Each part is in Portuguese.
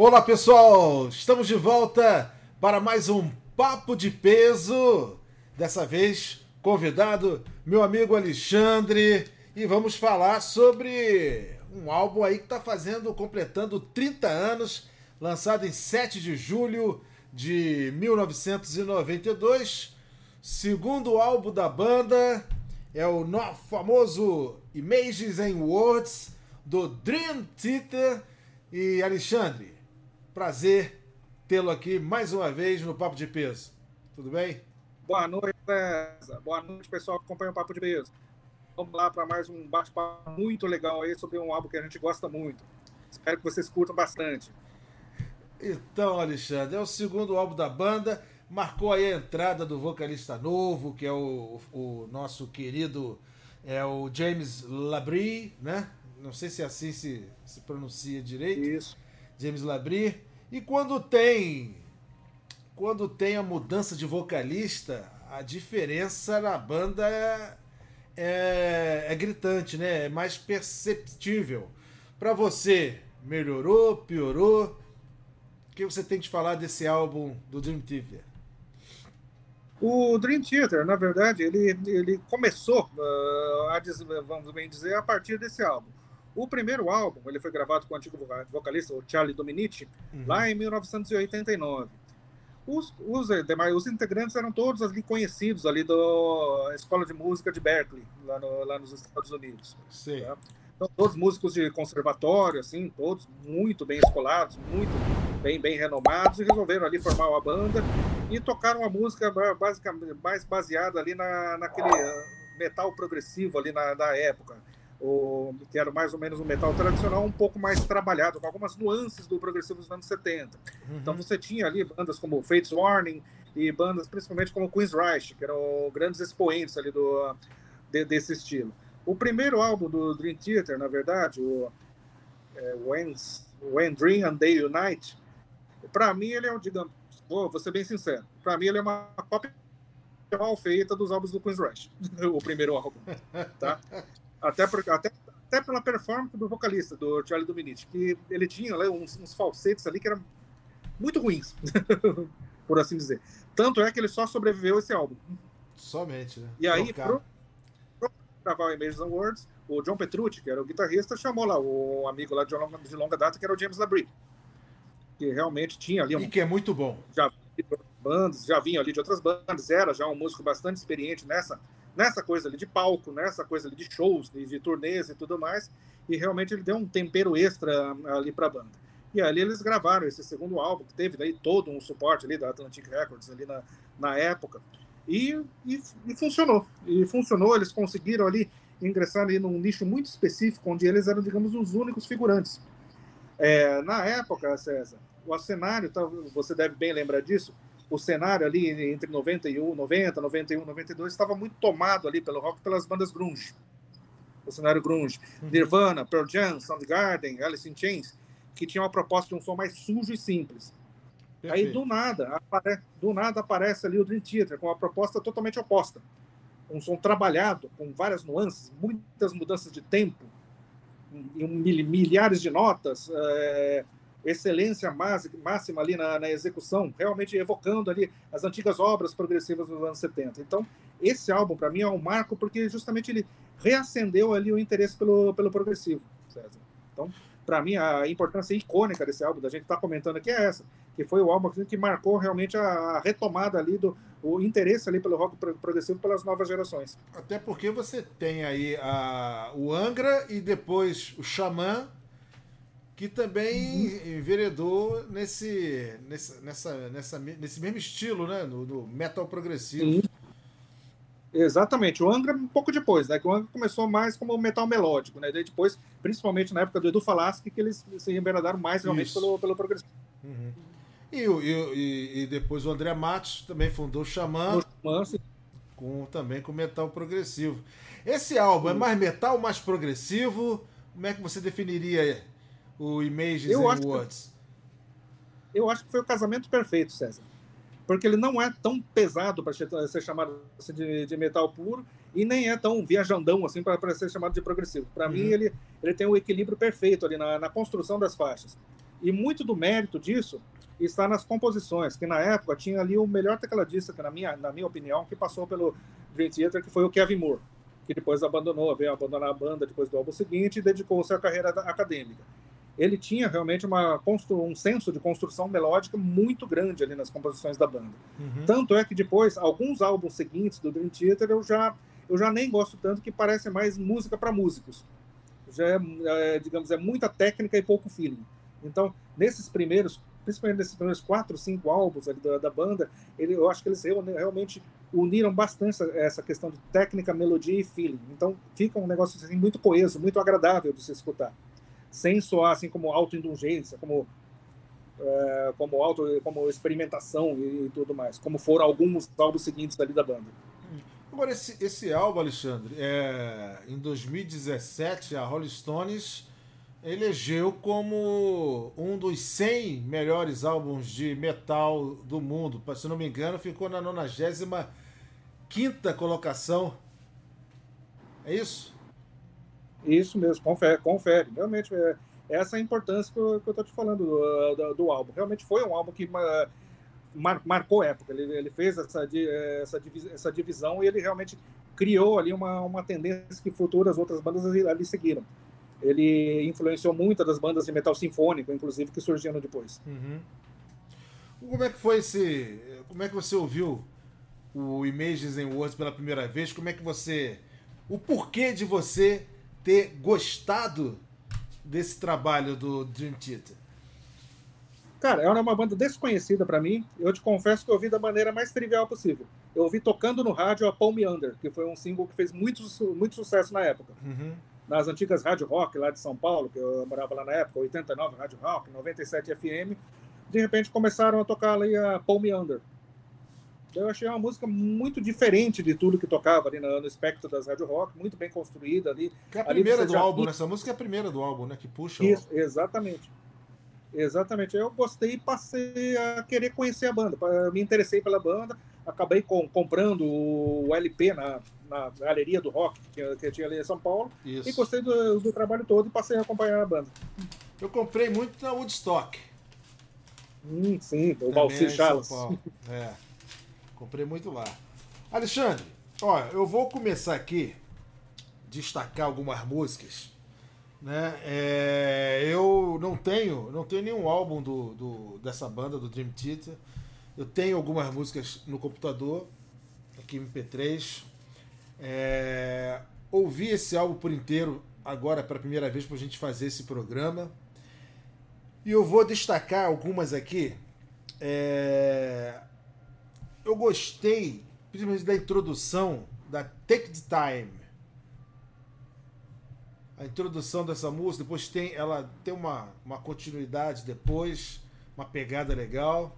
Olá pessoal, estamos de volta para mais um Papo de Peso. Dessa vez, convidado meu amigo Alexandre e vamos falar sobre um álbum aí que está fazendo, completando 30 anos, lançado em 7 de julho de 1992. Segundo álbum da banda é o famoso Images and Words do Dream Theater. E Alexandre, Prazer tê-lo aqui mais uma vez no Papo de Peso. Tudo bem? Boa noite, César. Boa noite, pessoal que acompanha o Papo de Peso. Vamos lá para mais um bate-papo muito legal aí sobre um álbum que a gente gosta muito. Espero que vocês curtam bastante. Então, Alexandre, é o segundo álbum da banda. Marcou aí a entrada do vocalista novo, que é o, o nosso querido é o James Labrie, né? Não sei se assim se, se pronuncia direito. Isso. James Labrie. E quando tem quando tem a mudança de vocalista, a diferença na banda é, é, é gritante, né? É mais perceptível. Para você, melhorou, piorou? O que você tem de falar desse álbum do Dream Theater? O Dream Theater, na verdade, ele, ele começou, uh, a, vamos bem dizer, a partir desse álbum. O primeiro álbum, ele foi gravado com o antigo vocalista, o Charlie Dominici, uhum. lá em 1989. Os, os, eh, demais, os integrantes eram todos ali conhecidos ali da Escola de Música de Berkeley, lá, no, lá nos Estados Unidos. Sim. Tá? Então, todos músicos de conservatório, assim, todos muito bem escolados, muito bem, bem renomados, e resolveram ali formar uma banda e tocaram uma música basicamente mais baseada ali na, naquele eh, metal progressivo ali na, da época o, que era mais ou menos um metal tradicional, um pouco mais trabalhado, com algumas nuances do progressivo dos anos 70. Uhum. Então você tinha ali bandas como Fates Warning e bandas principalmente como Queen's Reich, que eram grandes expoentes ali do, de, desse estilo. O primeiro álbum do Dream Theater, na verdade, o é, When, When Dream and Day Unite, para mim ele é um, digamos, vou, vou ser bem sincero, para mim ele é uma cópia mal feita dos álbuns do Queen's Rush, o primeiro álbum, tá? Até, por, até, até pela performance do vocalista, do Charlie Dominici, que ele tinha né, uns, uns falsetes ali que eram muito ruins, por assim dizer. Tanto é que ele só sobreviveu esse álbum. Somente, né? E aí, pro, pro gravar o Images and Words, o John Petrucci, que era o guitarrista, chamou lá o amigo lá de longa, de longa data, que era o James Labrie. Que realmente tinha ali um. E que é muito bom. Já bandas, já vinha ali de outras bandas, era já um músico bastante experiente nessa nessa coisa ali de palco, nessa coisa ali de shows, de, de turnês e tudo mais, e realmente ele deu um tempero extra ali para a banda. E ali eles gravaram esse segundo álbum, que teve daí todo um suporte ali da Atlantic Records ali na, na época, e, e, e funcionou. E funcionou, eles conseguiram ali ingressar ali num nicho muito específico, onde eles eram, digamos, os únicos figurantes. É, na época, César, o cenário, você deve bem lembrar disso, o cenário ali entre 91, 90, 91, 92 estava muito tomado ali pelo rock pelas bandas grunge. O cenário grunge. Uhum. Nirvana, Pearl Jam, Soundgarden, Alice in Chains, que tinha uma proposta de um som mais sujo e simples. Perfeito. Aí do nada, apare... do nada aparece ali o Dream Theater com uma proposta totalmente oposta. Um som trabalhado, com várias nuances, muitas mudanças de tempo, milhares de notas, é excelência máxima ali na, na, execução, realmente evocando ali as antigas obras progressivas dos anos 70. Então, esse álbum, para mim, é um marco porque justamente ele reacendeu ali o interesse pelo, pelo progressivo, César. Então, para mim, a importância icônica desse álbum, da gente estar tá comentando aqui, é essa, que foi o álbum que marcou realmente a retomada ali do o interesse ali pelo rock progressivo pelas novas gerações. Até porque você tem aí a, o Angra e depois o Xamã, que também enveredou nesse, nesse, nessa, nessa, nesse mesmo estilo, né? No, no metal progressivo. Sim. Exatamente. O Angra um pouco depois, né? Que o Angra começou mais como metal melódico, né? Daí depois, principalmente na época do Edu Falaschi, que eles se enveredaram mais realmente pelo, pelo progressivo. Uhum. E, e, e, depois o André Matos também fundou o Xamã. Xamã com, também com metal progressivo. Esse álbum é mais metal mais progressivo? Como é que você definiria o Images eu and Words? Que, eu acho que foi o casamento perfeito, César. Porque ele não é tão pesado para ser chamado assim, de, de, metal puro e nem é tão viajandão assim para ser chamado de progressivo. Para uhum. mim, ele, ele tem o um equilíbrio perfeito ali na, na construção das faixas. E muito do mérito disso está nas composições, que na época tinha ali o melhor tecladista, que na minha, na minha opinião, que passou pelo Dream Theater, que foi o Kevin Moore, que depois abandonou, veio abandonar a banda depois do álbum seguinte e dedicou-se à carreira acadêmica. Ele tinha realmente uma um senso de construção melódica muito grande ali nas composições da banda. Uhum. Tanto é que depois, alguns álbuns seguintes do Dream Theater, eu já, eu já nem gosto tanto, que parece mais música para músicos. Já é, é, digamos, é muita técnica e pouco feeling. Então, nesses primeiros principalmente nesses primeiros quatro, cinco álbuns da, da, banda, ele, eu acho que eles realmente uniram bastante essa questão de técnica, melodia e feeling. Então fica um negócio assim, muito coeso, muito agradável de se escutar, sem soar assim como autoindulgência, como é, como auto, como experimentação e, e, tudo mais, como foram alguns álbuns seguintes ali da banda. Agora esse, esse álbum, Alexandre, é, em 2017 a Rolling Stones elegeu como um dos 100 melhores álbuns de metal do mundo. Se não me engano, ficou na 95 colocação. É isso? Isso mesmo, confere. confere. Realmente, é, essa é a importância que eu, estou te falando do, do, do, álbum. Realmente foi um álbum que mar, marcou época. Ele, ele fez essa, essa, essa divisão e ele realmente criou ali uma, uma tendência que futuras outras bandas ali seguiram ele influenciou muitas das bandas de metal sinfônico, inclusive, que surgiram depois. Uhum. Como é que foi esse. Como é que você ouviu o Images and Words pela primeira vez? Como é que você. O porquê de você ter gostado desse trabalho do Dream Theater? Cara, era uma banda desconhecida para mim. Eu te confesso que eu ouvi da maneira mais trivial possível. Eu ouvi tocando no rádio a Paul Me Under, que foi um single que fez muito, muito sucesso na época. Uhum nas antigas Rádio Rock lá de São Paulo, que eu morava lá na época, 89 Rádio Rock, 97 FM, de repente começaram a tocar ali a Paul Meander. Eu achei uma música muito diferente de tudo que tocava ali no, no espectro das Rádio Rock, muito bem construída ali. Que é a primeira do álbum, né? Essa música é a primeira do álbum, né? Que puxa. Isso, exatamente. Exatamente. Eu gostei e passei a querer conhecer a banda. Me interessei pela banda, acabei com, comprando o LP na, na galeria do rock que tinha, que tinha ali em São Paulo Isso. e gostei do, do, trabalho todo e passei a acompanhar a banda. Eu comprei muito na Woodstock. Hum, sim, o Valcir Charles. É, comprei muito lá. Alexandre, ó, eu vou começar aqui destacar algumas músicas. Né? É, eu não tenho, não tenho nenhum álbum do, do, dessa banda do Dream Theater. Eu tenho algumas músicas no computador, aqui MP3. É, ouvi esse álbum por inteiro agora pela primeira vez para a gente fazer esse programa. E eu vou destacar algumas aqui. É, gostei, principalmente da introdução da Take the Time. A introdução dessa música, depois tem ela tem uma, uma continuidade depois, uma pegada legal.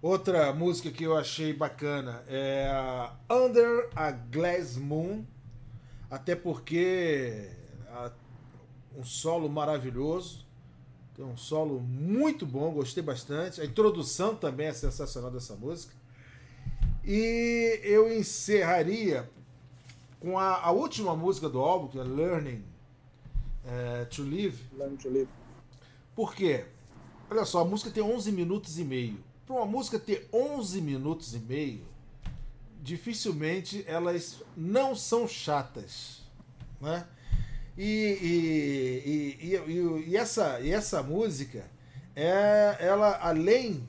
Outra música que eu achei bacana é Under a Glass Moon, até porque a, um solo maravilhoso, tem um solo muito bom, gostei bastante. A introdução também é sensacional dessa música. E eu encerraria com a, a última música do álbum, que é Learning é, to Live. Learning to Live. Por quê? Olha só, a música tem 11 minutos e meio para uma música ter 11 minutos e meio, dificilmente elas não são chatas, né? E, e, e, e, e essa, e essa música, é, ela além,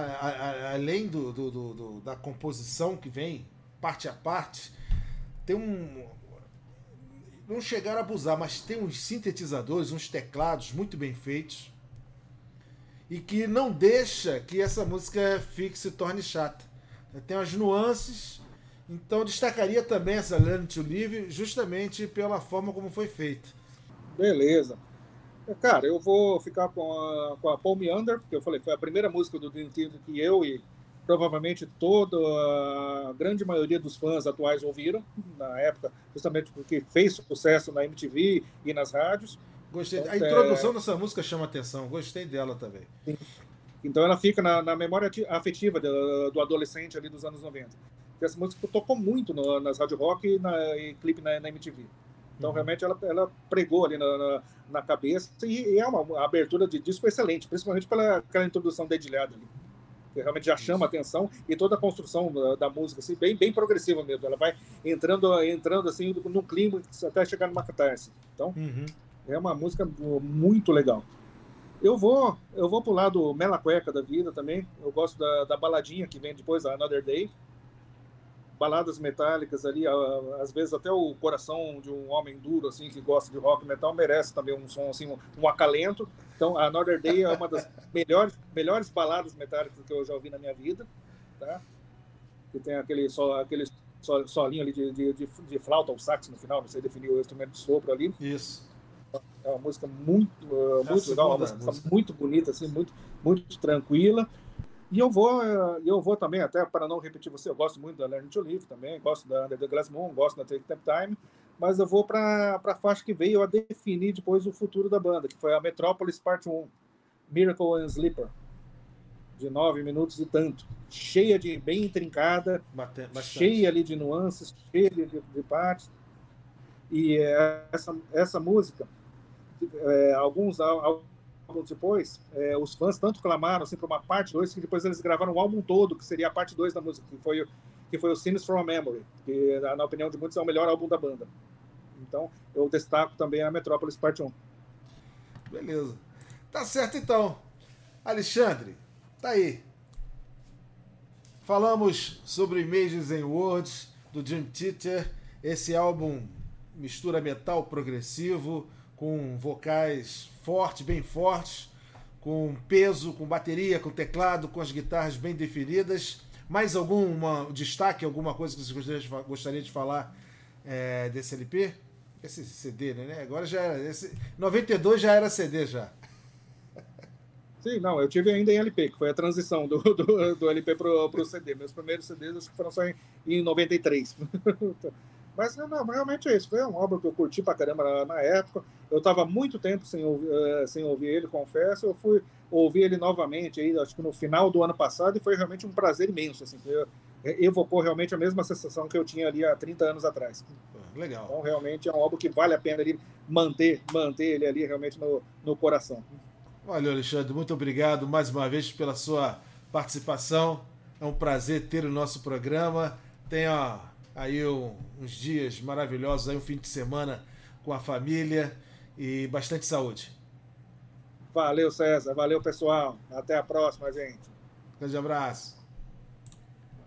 a, a, além do, do, do, da composição que vem, parte a parte, tem um. Não chegar a abusar, mas tem uns sintetizadores, uns teclados muito bem feitos e que não deixa que essa música fique se torne chata. Tem umas nuances, então destacaria também essa Learn to Live justamente pela forma como foi feita. Beleza. Cara, eu vou ficar com a, com a Paul Meander, porque eu falei, foi a primeira música do Dream Theater que eu e provavelmente toda a grande maioria dos fãs atuais ouviram na época, justamente porque fez sucesso na MTV e nas rádios. Gostei. Então, a introdução é... dessa música chama atenção. Gostei dela também. Sim. Então ela fica na, na memória afetiva do, do, adolescente ali dos anos 90. Essa música tocou muito no, nas rádio rock e, na, e clipe na, na, MTV. Então, uhum. realmente, ela, ela pregou ali na, na, na cabeça e, e, é uma, abertura de disco excelente, principalmente pela aquela introdução dedilhada ali. Que realmente já chama a atenção e toda a construção da, da, música, assim, bem, bem progressiva mesmo. Ela vai entrando, entrando assim, no clima até chegar numa catarse. Então, uhum. é uma música muito legal. Eu vou, eu vou pro lado mela cueca da vida também. Eu gosto da, da baladinha que vem depois, a Another Day baladas metálicas ali, às vezes até o coração de um homem duro assim que gosta de rock metal merece também um som assim, um, acalento. Então, a Another Day é uma das melhores melhores baladas metálicas que eu já ouvi na minha vida, tá? Que tem aquele só aquele solinho ali de, de, de, de flauta ou sax no final, não sei definir o instrumento de sopro ali. Isso. É uma música muito, uh, muito legal, uma música, música muito bonita, assim, muito, muito tranquila. E eu vou, eh, eu vou também, até para não repetir você, eu gosto muito da Learn to Live também, gosto da Under the Glass Moon, gosto da Take That Time, mas eu vou para a faixa que veio a definir depois o futuro da banda, que foi a Metropolis Part 1, Miracle and Sleeper, de nove minutos e tanto, cheia de, bem intrincada, Bastante. cheia ali de nuances, cheia de, de partes, e eh, essa, essa música, é, alguns, depois, é, os fãs tanto clamaram assim, para uma parte 2 que depois eles gravaram o álbum todo, que seria a parte 2 da música, que foi, que foi o Scenes from a Memory, que, na opinião de muitos, é o melhor álbum da banda. Então, eu destaco também a Metrópolis Parte 1. Beleza. Tá certo, então. Alexandre, tá aí. Falamos sobre Images and Words, do Dream Theater. Esse álbum mistura metal progressivo com vocais fortes, bem fortes, com peso, com bateria, com teclado, com as guitarras bem definidas. Mais algum destaque, alguma coisa que você gostaria de, falar é, desse LP? Esse CD, né? Agora já era. Esse, 92 já era CD já. Sim, não, eu tive ainda em LP, que foi a transição do, do, do LP para o CD. Meus primeiros CDs acho que foram só em, em 93. Mas não, realmente é isso. Foi uma obra que eu curti pra caramba na, época. Eu estava muito tempo sem ouvir, uh, sem ouvir ele, confesso. Eu fui ouvir ele novamente, aí, acho que no final do ano passado, e foi realmente um prazer imenso. Assim, evocou realmente a mesma sensação que eu tinha ali há 30 anos atrás. Legal. Então, realmente é um álbum que vale a pena ele manter, manter ele ali realmente no, no coração. Valeu, Alexandre. Muito obrigado mais uma vez pela sua participação. É um prazer ter o nosso programa. Tenha aí uns dias maravilhosos, aí um fim de semana com a família e bastante saúde. Valeu, César. Valeu, pessoal. Até a próxima, gente. Grande abraço.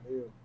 Valeu.